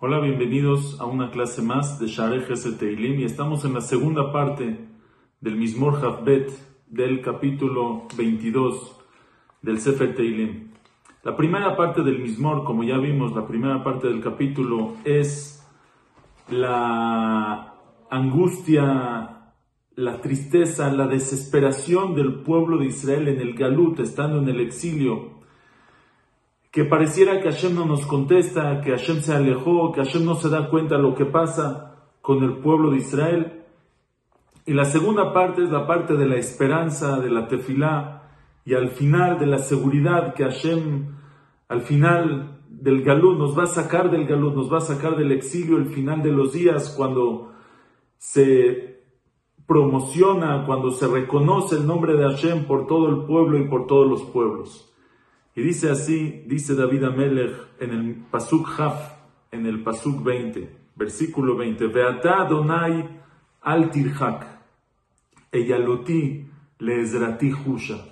Hola, bienvenidos a una clase más de Shareh Teilim y estamos en la segunda parte del Mismor Havbet del capítulo 22 del Sefer Teilim. La primera parte del Mismor, como ya vimos, la primera parte del capítulo es la angustia, la tristeza, la desesperación del pueblo de Israel en el Galut, estando en el exilio, que pareciera que Hashem no nos contesta, que Hashem se alejó, que Hashem no se da cuenta de lo que pasa con el pueblo de Israel. Y la segunda parte es la parte de la esperanza, de la tefilá, y al final de la seguridad que Hashem, al final del galú, nos va a sacar del galú, nos va a sacar del exilio, el final de los días, cuando se promociona, cuando se reconoce el nombre de Hashem por todo el pueblo y por todos los pueblos. Y dice así, dice David Amelech en el Pasuk Haf, en el Pasuk 20, versículo 20, Veata Adonai al tirhak, eyaloti leezrati husha.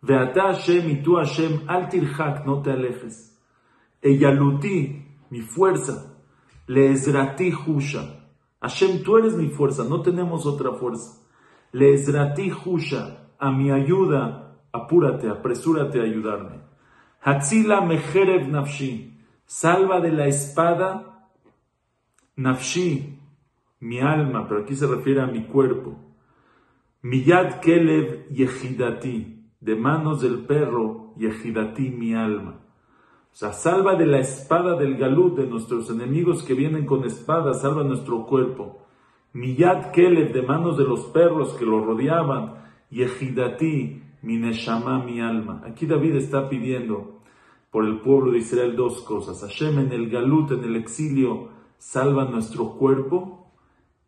Veata Hashem y tú Hashem al tirhak, no te alejes. Eyaloti, mi fuerza, leezrati husha. Hashem, tú eres mi fuerza, no tenemos otra fuerza. Leezrati husha, a mi ayuda, apúrate, apresúrate a ayudarme. Hatzila mejerev nafshi, salva de la espada, nafshi, mi alma, pero aquí se refiere a mi cuerpo. Miyad kelev yehidati, de manos del perro, yehidati, mi alma. Sea, salva de la espada del galut, de nuestros enemigos que vienen con espada, salva nuestro cuerpo. Miyad kelev, de manos de los perros que lo rodeaban, yehidati, mi neshama, mi alma. Aquí David está pidiendo por el pueblo de Israel dos cosas. Hashem en el galut, en el exilio, salva nuestro cuerpo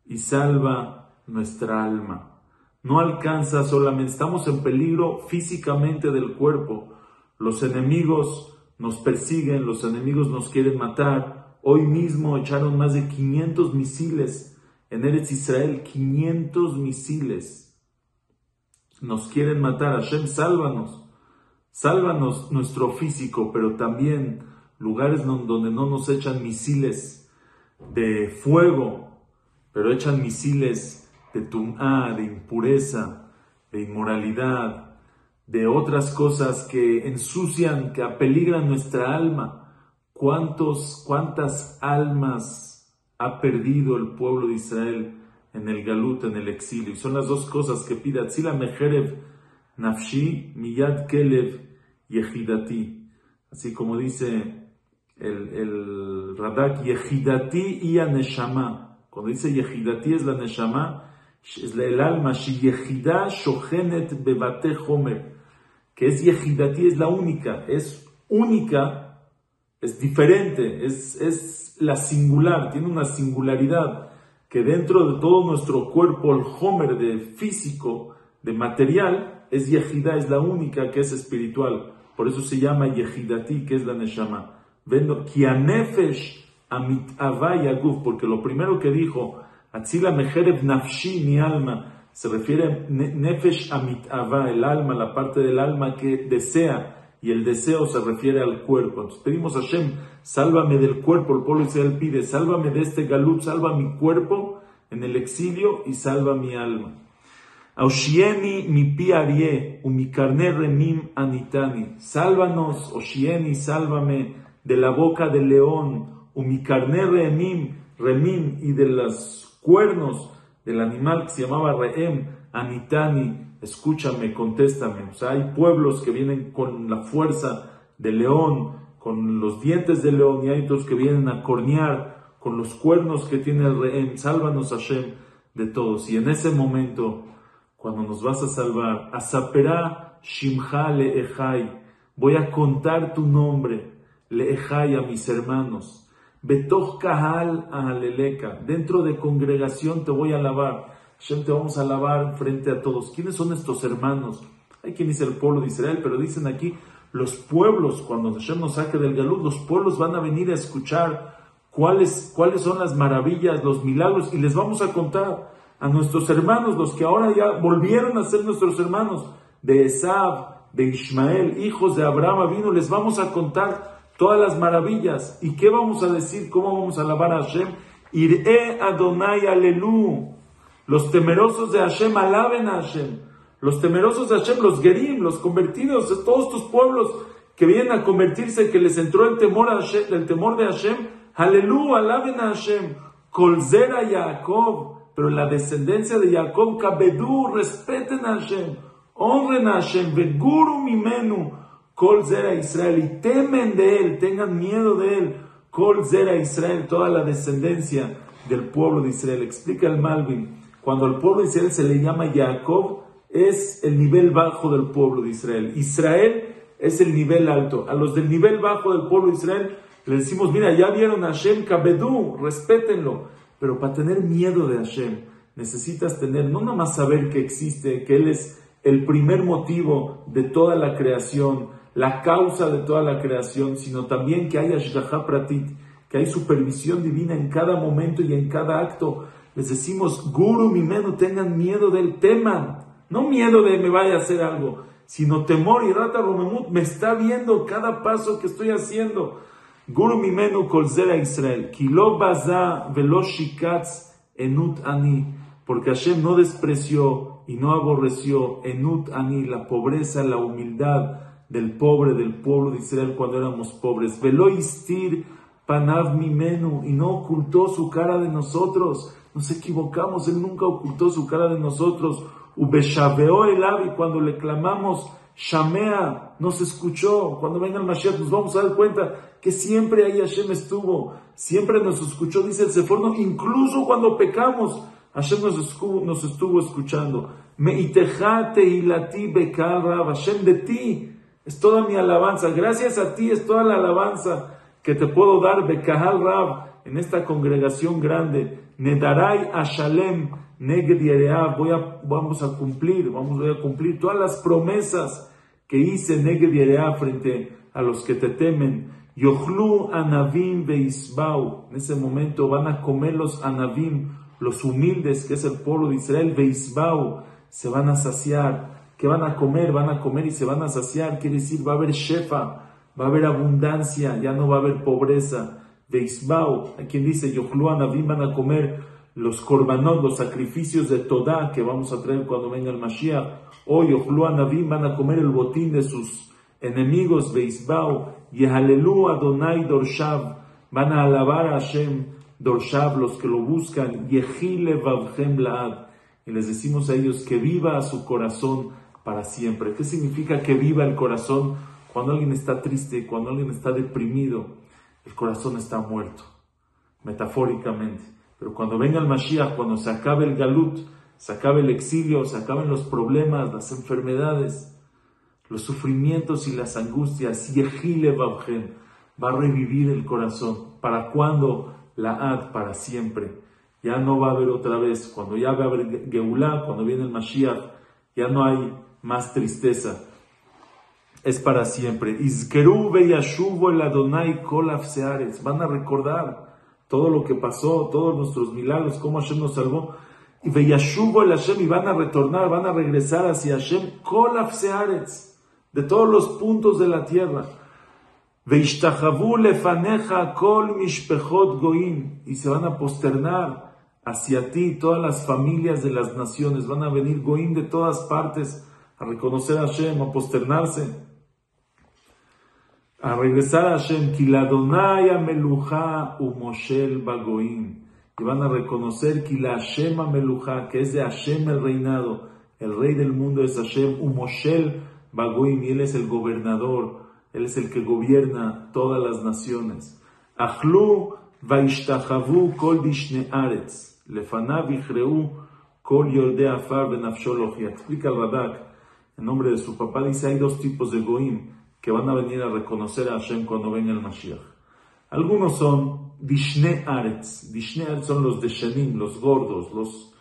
y salva nuestra alma. No alcanza solamente, estamos en peligro físicamente del cuerpo. Los enemigos nos persiguen, los enemigos nos quieren matar. Hoy mismo echaron más de 500 misiles en Eretz Israel, 500 misiles nos quieren matar. Hashem, sálvanos. Sálvanos nuestro físico, pero también lugares donde no nos echan misiles de fuego, pero echan misiles de tumá, de impureza, de inmoralidad, de otras cosas que ensucian, que apeligran nuestra alma. ¿Cuántos, cuántas almas ha perdido el pueblo de Israel? en el galut, en el exilio. Y son las dos cosas que pide Atzila Mejerev Nafshi Miyad Kelev Yehidati. Así como dice el, el Radak, Yehidati y Neshama. Cuando dice Yehidati es la Neshama, es el alma, Yehida Shohenet Bebate Homer. Que es Yehidati, es la única, es única, es diferente, es, es la singular, tiene una singularidad que dentro de todo nuestro cuerpo, el homer de físico, de material, es Yehida, es la única que es espiritual. Por eso se llama Yehidati, que es la Neshama. Vendo, Kianefesh amit porque lo primero que dijo, Atzila mejerev nafshi, mi alma, se refiere a Nefesh amit el alma, la parte del alma que desea, y el deseo se refiere al cuerpo. Entonces pedimos a Hashem, sálvame del cuerpo, el pueblo Israel pide, sálvame de este galut, salva mi cuerpo en el exilio y salva mi alma. Oshieni mi pi arie, mi carne remim anitani. Sálvanos, Oshieni, sálvame de la boca del león, mi carne remim, remim y de los cuernos del animal que se llamaba reem, anitani escúchame, contéstame. O sea, hay pueblos que vienen con la fuerza del león, con los dientes del león, y hay otros que vienen a cornear con los cuernos que tiene el rehén. Sálvanos, Hashem, de todos. Y en ese momento, cuando nos vas a salvar, Asaperá Shimcha Leejai, voy a contar tu nombre, Leejai a mis hermanos. Betoch Kahal Aleleka, dentro de congregación te voy a alabar. Hashem, te vamos a alabar frente a todos. ¿Quiénes son estos hermanos? Hay quien dice el pueblo de Israel, pero dicen aquí los pueblos, cuando Hashem nos saque del galud, los pueblos van a venir a escuchar cuáles, cuáles son las maravillas, los milagros, y les vamos a contar a nuestros hermanos, los que ahora ya volvieron a ser nuestros hermanos, de Esab, de Ismael, hijos de Abraham vino, les vamos a contar todas las maravillas. ¿Y qué vamos a decir? ¿Cómo vamos a alabar a Hashem? Iré Adonai Alelu. Los temerosos de Hashem alaben a Hashem. Los temerosos de Hashem, los Gerim, los convertidos, todos estos pueblos que vienen a convertirse, que les entró el temor, a Hashem, el temor de Hashem, aleluya, alaben a Hashem, colzera Jacob, pero la descendencia de Jacob, Kabedú, respeten a Hashem, honren a Hashem, Beguru Mimenu, colzera Israel, y temen de él, tengan miedo de él, colzera Israel, toda la descendencia del pueblo de Israel. Explica el Malvin, cuando al pueblo de Israel se le llama Jacob, es el nivel bajo del pueblo de Israel. Israel es el nivel alto. A los del nivel bajo del pueblo de Israel le decimos, mira, ya vieron a Hashem Kabedú, respétenlo. Pero para tener miedo de Hashem, necesitas tener, no nada más saber que existe, que Él es el primer motivo de toda la creación, la causa de toda la creación, sino también que hay Ashgaha Pratit, que hay supervisión divina en cada momento y en cada acto. Les decimos, Guru, mi meno, tengan miedo del tema, no miedo de me vaya a hacer algo, sino temor y rata romemut, me está viendo cada paso que estoy haciendo. Guru mimenu kolzera Israel, kilo baza veloshikatz enut ani, porque Hashem no despreció y no aborreció enut ani, la pobreza, la humildad del pobre, del pueblo de Israel cuando éramos pobres. Veloistir panav mimenu, y no ocultó su cara de nosotros. Nos equivocamos, Él nunca ocultó su cara de nosotros. Ubeshabeó el y cuando le clamamos, Shamea nos escuchó. Cuando venga el Mashiach nos vamos a dar cuenta que siempre ahí Hashem estuvo, siempre nos escuchó, dice el Seforno, incluso cuando pecamos, Hashem nos estuvo, nos estuvo escuchando. Me itejate y lati Hashem de ti es toda mi alabanza, gracias a ti es toda la alabanza que te puedo dar, Bekahal Rab, en esta congregación grande, Nedarai Ashalem, voy a, vamos a cumplir, vamos a cumplir todas las promesas que hice Neged frente a los que te temen. Yochlu Anavim Veisbau, en ese momento van a comer los Anavim, los humildes, que es el pueblo de Israel, Veisbau, se van a saciar. ¿Qué van a comer? Van a comer y se van a saciar, quiere decir, va a haber shefa, va a haber abundancia, ya no va a haber pobreza. Veisbau, a quien dice, Yochlu Anavim van a comer los korbanot, los sacrificios de Todá que vamos a traer cuando venga el Mashiach. Hoy, Ojlu Anavim van a comer el botín de sus enemigos, Beisbao, Yehalelu Adonai Dorshav, van a alabar a Hashem, Dorshav, los que lo buscan, Yehile Vavchem Laad. Y les decimos a ellos que viva su corazón para siempre. ¿Qué significa que viva el corazón? Cuando alguien está triste, cuando alguien está deprimido, el corazón está muerto, metafóricamente. Pero cuando venga el Mashiach, cuando se acabe el galut, se acabe el exilio, se acaben los problemas, las enfermedades, los sufrimientos y las angustias, Yehile va a revivir el corazón. ¿Para cuándo? La ad, para siempre. Ya no va a haber otra vez. Cuando ya va a haber Geulah, cuando viene el Mashiach, ya no hay más tristeza. Es para siempre. Izkeru el Adonai kolaf. Van a recordar todo lo que pasó, todos nuestros milagros, cómo Hashem nos salvó. Y Veyashubo el Hashem y van a retornar, van a regresar hacia Hashem, Kolaf de todos los puntos de la tierra. Lefaneja kol mishpechot goim, y se van a posternar hacia ti todas las familias de las naciones, van a venir goim de todas partes a reconocer a Hashem, a posternarse a regresar a Hashem, Kiladonaya Meluja Umoshel Bagoim. Y van a reconocer Kila Hashem Meluja, que es de Hashem el reinado. El rey del mundo es Hashem Umoshel Bagoim, y él es el gobernador, él es el que gobierna todas las naciones. Achlu Vaishtachavu Kol Dishne Aretz, Lefanav Ichreu Kol Yolde Afar Explica el Radak, en nombre de su papá, dice hay dos tipos de Goim que van a venir a reconocer a Hashem cuando venga el Mashiach. Algunos son Dishne Aretz. Dishne Aretz son los de Shenim, los gordos, los,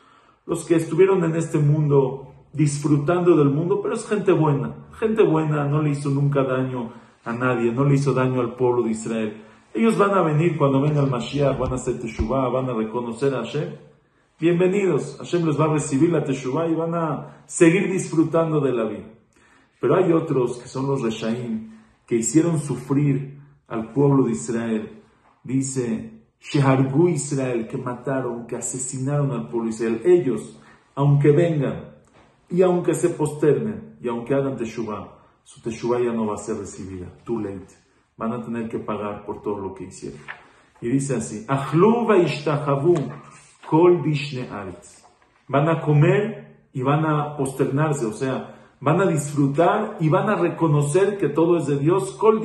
los que estuvieron en este mundo disfrutando del mundo, pero es gente buena. Gente buena no le hizo nunca daño a nadie, no le hizo daño al pueblo de Israel. Ellos van a venir cuando venga el Mashiach, van a hacer Teshuvah, van a reconocer a Hashem. Bienvenidos, Hashem les va a recibir la Teshuvah y van a seguir disfrutando de la vida. Pero hay otros que son los Reshaim, que hicieron sufrir al pueblo de Israel. Dice, Shehargu Israel, que mataron, que asesinaron al pueblo de Israel. Ellos, aunque vengan y aunque se posternen y aunque hagan Teshuvah, su Teshuvah ya no va a ser recibida. Too late. Van a tener que pagar por todo lo que hicieron. Y dice así, kol Van a comer y van a posternarse, o sea, van a disfrutar y van a reconocer que todo es de Dios. Kol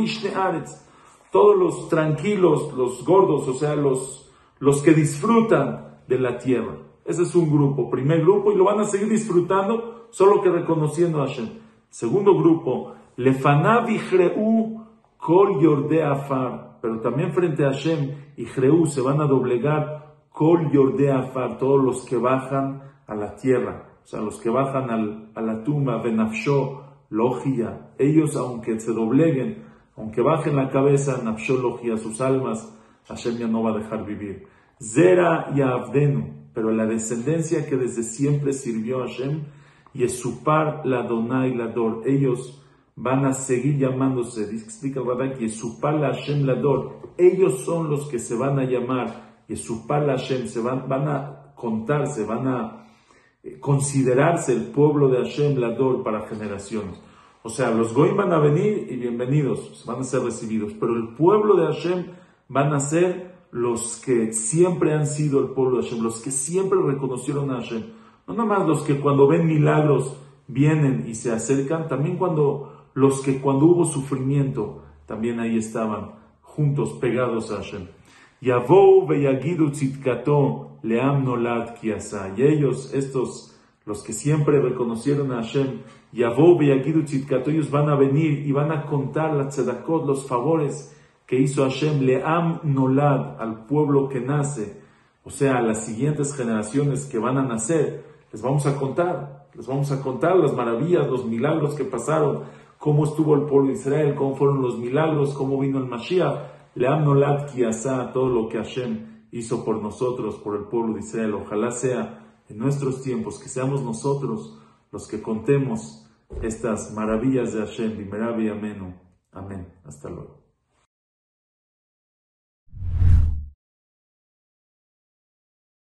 Todos los tranquilos, los gordos, o sea, los, los que disfrutan de la tierra. Ese es un grupo, primer grupo, y lo van a seguir disfrutando, solo que reconociendo a Hashem. Segundo grupo, Lefanav y Kol Yorde Afar, pero también frente a Hashem y Jreu se van a doblegar Kol Yorde Afar, todos los que bajan a la tierra, o sea, los que bajan al, a la tumba, Benafsho, Logia, ellos aunque se dobleguen, aunque bajen la cabeza, Nafsho, Logia, sus almas, Hashem ya no va a dejar vivir. Zera y Avdenu, pero la descendencia que desde siempre sirvió a Hashem, y par la Donai la Dor, ellos van a seguir llamándose, explica el Rabbi, Yesupal Hashem Lador. Ellos son los que se van a llamar Yesupal Hashem, se van, van a contarse, van a eh, considerarse el pueblo de Hashem Lador para generaciones. O sea, los Goim van a venir y bienvenidos, van a ser recibidos, pero el pueblo de Hashem van a ser los que siempre han sido el pueblo de Hashem, los que siempre reconocieron a Hashem. No nada más los que cuando ven milagros vienen y se acercan, también cuando los que cuando hubo sufrimiento también ahí estaban juntos pegados a Hashem. Yavou veyagidu tzitkato leam nolad kiasa. Y ellos, estos, los que siempre reconocieron a Hashem, Yavou veyagidu tzitkato, ellos van a venir y van a contar la tzedakot, los favores que hizo Hashem, leam nolad, al pueblo que nace, o sea, a las siguientes generaciones que van a nacer, les vamos a contar, les vamos a contar las maravillas, los milagros que pasaron, cómo estuvo el pueblo de Israel, cómo fueron los milagros, cómo vino el Mashiach, Leam Nolad Kiasa, todo lo que Hashem hizo por nosotros, por el pueblo de Israel. Ojalá sea en nuestros tiempos que seamos nosotros los que contemos estas maravillas de Hashem, Amenu. Amén. Hasta luego.